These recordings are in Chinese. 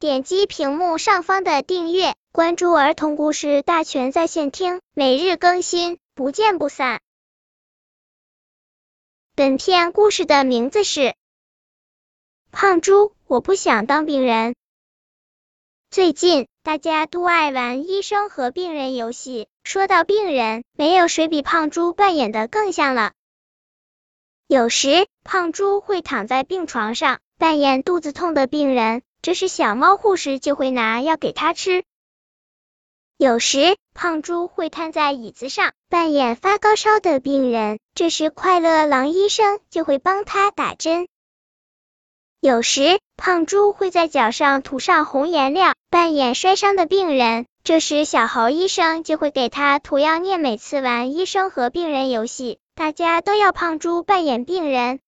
点击屏幕上方的订阅，关注儿童故事大全在线听，每日更新，不见不散。本片故事的名字是《胖猪》，我不想当病人。最近大家都爱玩医生和病人游戏，说到病人，没有谁比胖猪扮演的更像了。有时，胖猪会躺在病床上。扮演肚子痛的病人，这时小猫护士就会拿药给他吃。有时胖猪会瘫在椅子上扮演发高烧的病人，这时快乐狼医生就会帮他打针。有时胖猪会在脚上涂上红颜料扮演摔伤的病人，这时小猴医生就会给他涂药念。每次玩医生和病人游戏，大家都要胖猪扮演病人。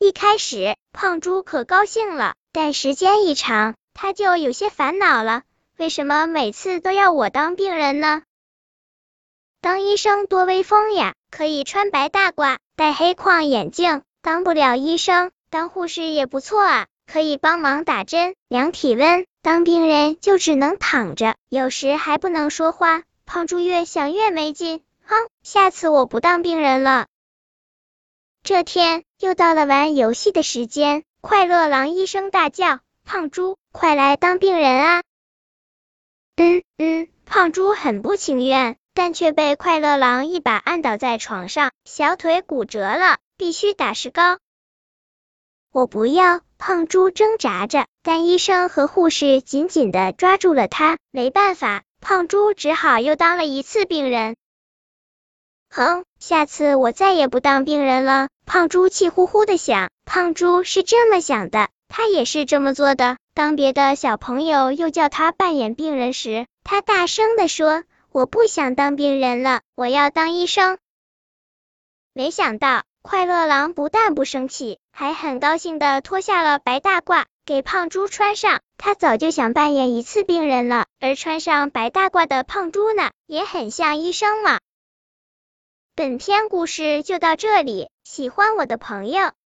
一开始，胖猪可高兴了，但时间一长，他就有些烦恼了。为什么每次都要我当病人呢？当医生多威风呀，可以穿白大褂，戴黑框眼镜。当不了医生，当护士也不错啊，可以帮忙打针、量体温。当病人就只能躺着，有时还不能说话。胖猪越想越没劲，哼，下次我不当病人了。这天又到了玩游戏的时间，快乐狼医生大叫：“胖猪，快来当病人啊！”嗯嗯，胖猪很不情愿，但却被快乐狼一把按倒在床上，小腿骨折了，必须打石膏。我不要！胖猪挣扎着，但医生和护士紧紧的抓住了他，没办法，胖猪只好又当了一次病人。哼，下次我再也不当病人了。胖猪气呼呼的想。胖猪是这么想的，他也是这么做的。当别的小朋友又叫他扮演病人时，他大声的说：“我不想当病人了，我要当医生。”没想到，快乐狼不但不生气，还很高兴的脱下了白大褂给胖猪穿上。他早就想扮演一次病人了，而穿上白大褂的胖猪呢，也很像医生嘛。本篇故事就到这里，喜欢我的朋友